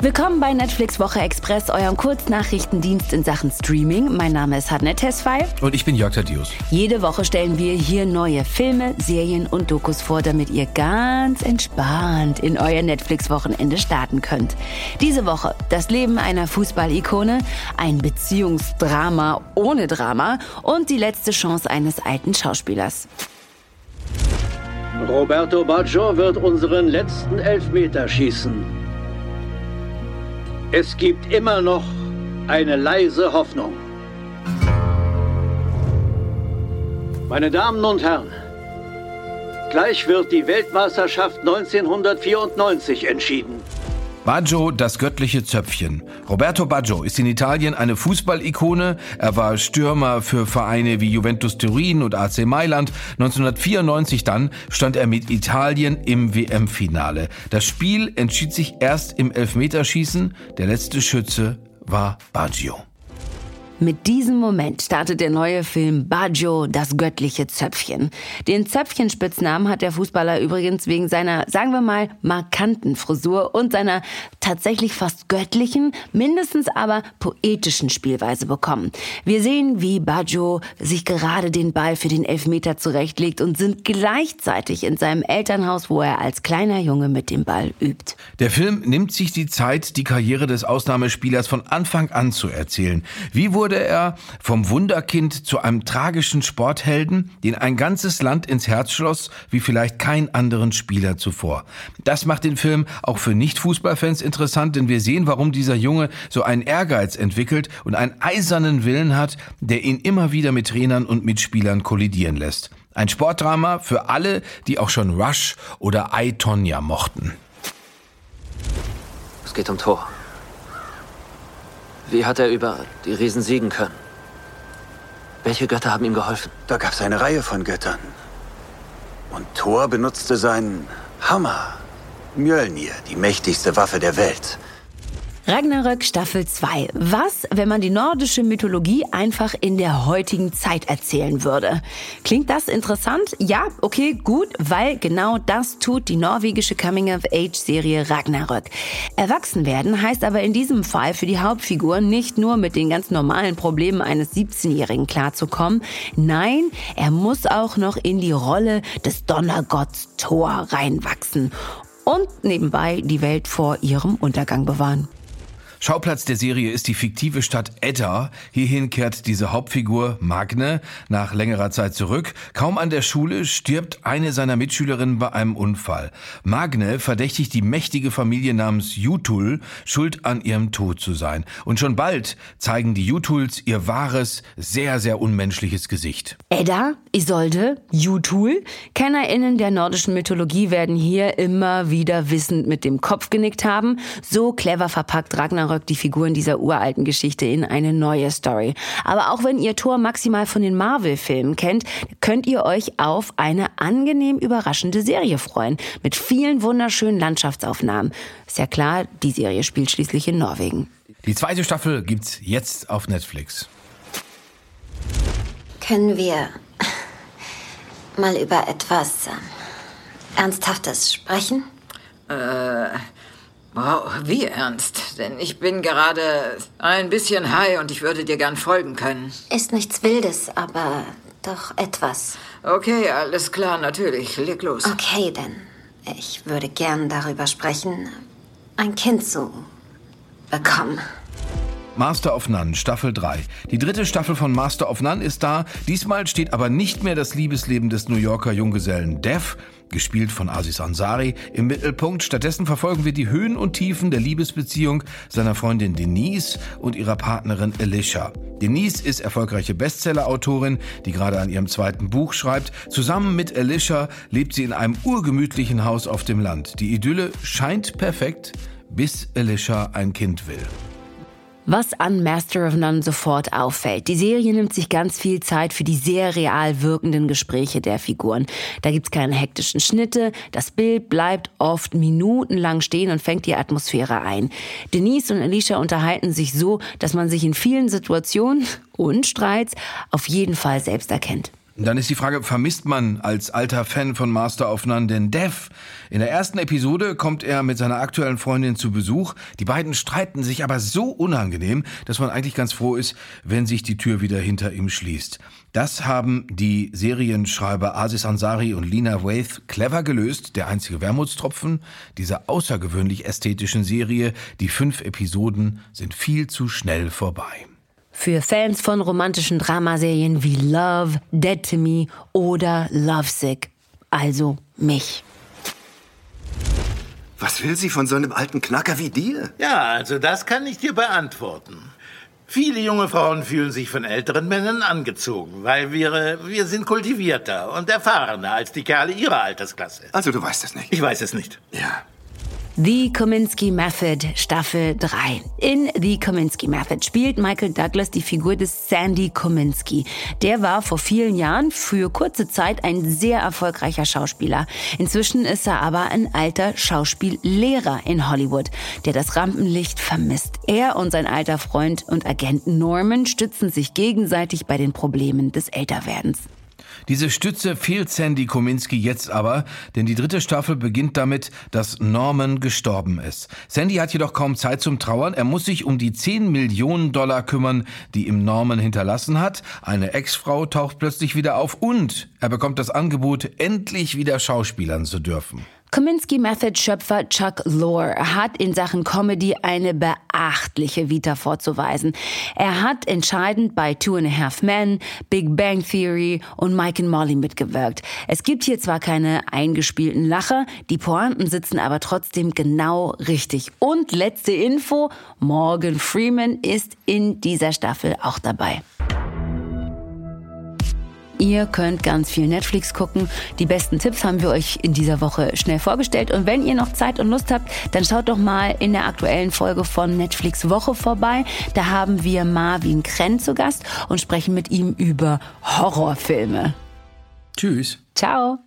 Willkommen bei Netflix Woche Express, eurem Kurznachrichtendienst in Sachen Streaming. Mein Name ist Hadnet Tesfay. Und ich bin Jörg Tadius. Jede Woche stellen wir hier neue Filme, Serien und Dokus vor, damit ihr ganz entspannt in euer Netflix-Wochenende starten könnt. Diese Woche das Leben einer Fußballikone, ein Beziehungsdrama ohne Drama und die letzte Chance eines alten Schauspielers. Roberto Baggio wird unseren letzten Elfmeter schießen. Es gibt immer noch eine leise Hoffnung. Meine Damen und Herren, gleich wird die Weltmeisterschaft 1994 entschieden. Baggio, das göttliche Zöpfchen. Roberto Baggio ist in Italien eine Fußballikone. Er war Stürmer für Vereine wie Juventus Turin und AC Mailand. 1994 dann stand er mit Italien im WM-Finale. Das Spiel entschied sich erst im Elfmeterschießen. Der letzte Schütze war Baggio. Mit diesem Moment startet der neue Film Baggio, das göttliche Zöpfchen. Den Zöpfchenspitznamen hat der Fußballer übrigens wegen seiner, sagen wir mal, markanten Frisur und seiner tatsächlich fast göttlichen, mindestens aber poetischen Spielweise bekommen. Wir sehen, wie Baggio sich gerade den Ball für den Elfmeter zurechtlegt und sind gleichzeitig in seinem Elternhaus, wo er als kleiner Junge mit dem Ball übt. Der Film nimmt sich die Zeit, die Karriere des Ausnahmespielers von Anfang an zu erzählen. Wie wurde wurde er vom Wunderkind zu einem tragischen Sporthelden, den ein ganzes Land ins Herz schloss, wie vielleicht kein anderen Spieler zuvor. Das macht den Film auch für Nicht-Fußballfans interessant, denn wir sehen, warum dieser Junge so einen Ehrgeiz entwickelt und einen eisernen Willen hat, der ihn immer wieder mit Trainern und Mitspielern kollidieren lässt. Ein Sportdrama für alle, die auch schon Rush oder I, mochten. Es geht um Tor. Wie hat er über die Riesen siegen können? Welche Götter haben ihm geholfen? Da gab es eine Reihe von Göttern. Und Thor benutzte seinen Hammer. Mjölnir, die mächtigste Waffe der Welt. Ragnarök Staffel 2. Was, wenn man die nordische Mythologie einfach in der heutigen Zeit erzählen würde? Klingt das interessant? Ja, okay, gut, weil genau das tut die norwegische Coming-of-Age-Serie Ragnarök. Erwachsen werden heißt aber in diesem Fall für die Hauptfigur nicht nur mit den ganz normalen Problemen eines 17-Jährigen klarzukommen. Nein, er muss auch noch in die Rolle des Donnergotts Thor reinwachsen und nebenbei die Welt vor ihrem Untergang bewahren. Schauplatz der Serie ist die fiktive Stadt Edda. Hierhin kehrt diese Hauptfigur Magne nach längerer Zeit zurück. Kaum an der Schule stirbt eine seiner Mitschülerinnen bei einem Unfall. Magne verdächtigt die mächtige Familie namens Jutul, schuld an ihrem Tod zu sein. Und schon bald zeigen die Jutuls ihr wahres, sehr, sehr unmenschliches Gesicht. Edda, Isolde, Jutul. KennerInnen der nordischen Mythologie werden hier immer wieder wissend mit dem Kopf genickt haben. So clever verpackt Ragnarök rückt die Figuren dieser uralten Geschichte in eine neue Story. Aber auch wenn ihr Tor maximal von den Marvel-Filmen kennt, könnt ihr euch auf eine angenehm überraschende Serie freuen. Mit vielen wunderschönen Landschaftsaufnahmen. Ist ja klar, die Serie spielt schließlich in Norwegen. Die zweite Staffel gibt's jetzt auf Netflix. Können wir mal über etwas äh, Ernsthaftes sprechen? Äh, Wow, wie ernst? Denn ich bin gerade ein bisschen high und ich würde dir gern folgen können. Ist nichts Wildes, aber doch etwas. Okay, alles klar, natürlich. Leg los. Okay, denn ich würde gern darüber sprechen, ein Kind zu bekommen. Master of None, Staffel 3. Die dritte Staffel von Master of None ist da. Diesmal steht aber nicht mehr das Liebesleben des New Yorker Junggesellen Dev, gespielt von Aziz Ansari, im Mittelpunkt. Stattdessen verfolgen wir die Höhen und Tiefen der Liebesbeziehung seiner Freundin Denise und ihrer Partnerin Alicia. Denise ist erfolgreiche Bestseller-Autorin, die gerade an ihrem zweiten Buch schreibt. Zusammen mit Alicia lebt sie in einem urgemütlichen Haus auf dem Land. Die Idylle scheint perfekt, bis Alicia ein Kind will. Was an Master of None sofort auffällt. Die Serie nimmt sich ganz viel Zeit für die sehr real wirkenden Gespräche der Figuren. Da gibt's keine hektischen Schnitte. Das Bild bleibt oft minutenlang stehen und fängt die Atmosphäre ein. Denise und Alicia unterhalten sich so, dass man sich in vielen Situationen und Streits auf jeden Fall selbst erkennt. Dann ist die Frage, vermisst man als alter Fan von Master of None den Dev? In der ersten Episode kommt er mit seiner aktuellen Freundin zu Besuch. Die beiden streiten sich aber so unangenehm, dass man eigentlich ganz froh ist, wenn sich die Tür wieder hinter ihm schließt. Das haben die Serienschreiber Aziz Ansari und Lina Waith clever gelöst. Der einzige Wermutstropfen dieser außergewöhnlich ästhetischen Serie. Die fünf Episoden sind viel zu schnell vorbei. Für Fans von romantischen Dramaserien wie Love, Dead to Me oder Lovesick. Also mich. Was will sie von so einem alten Knacker wie dir? Ja, also das kann ich dir beantworten. Viele junge Frauen fühlen sich von älteren Männern angezogen, weil wir, wir sind kultivierter und erfahrener als die Kerle ihrer Altersklasse. Also du weißt es nicht. Ich weiß es nicht. Ja. The Kominsky Method, Staffel 3. In The Kominsky Method spielt Michael Douglas die Figur des Sandy Kominsky. Der war vor vielen Jahren für kurze Zeit ein sehr erfolgreicher Schauspieler. Inzwischen ist er aber ein alter Schauspiellehrer in Hollywood, der das Rampenlicht vermisst. Er und sein alter Freund und Agent Norman stützen sich gegenseitig bei den Problemen des Älterwerdens. Diese Stütze fehlt Sandy Kominski jetzt aber, denn die dritte Staffel beginnt damit, dass Norman gestorben ist. Sandy hat jedoch kaum Zeit zum Trauern. Er muss sich um die 10 Millionen Dollar kümmern, die ihm Norman hinterlassen hat. Eine Ex-Frau taucht plötzlich wieder auf und er bekommt das Angebot, endlich wieder schauspielern zu dürfen. Kominsky Method Schöpfer Chuck Lorre hat in Sachen Comedy eine beachtliche Vita vorzuweisen. Er hat entscheidend bei Two and a Half Men, Big Bang Theory und Mike and Molly mitgewirkt. Es gibt hier zwar keine eingespielten Lacher, die Pointen sitzen aber trotzdem genau richtig. Und letzte Info, Morgan Freeman ist in dieser Staffel auch dabei. Ihr könnt ganz viel Netflix gucken. Die besten Tipps haben wir euch in dieser Woche schnell vorgestellt. Und wenn ihr noch Zeit und Lust habt, dann schaut doch mal in der aktuellen Folge von Netflix Woche vorbei. Da haben wir Marvin Krenn zu Gast und sprechen mit ihm über Horrorfilme. Tschüss. Ciao.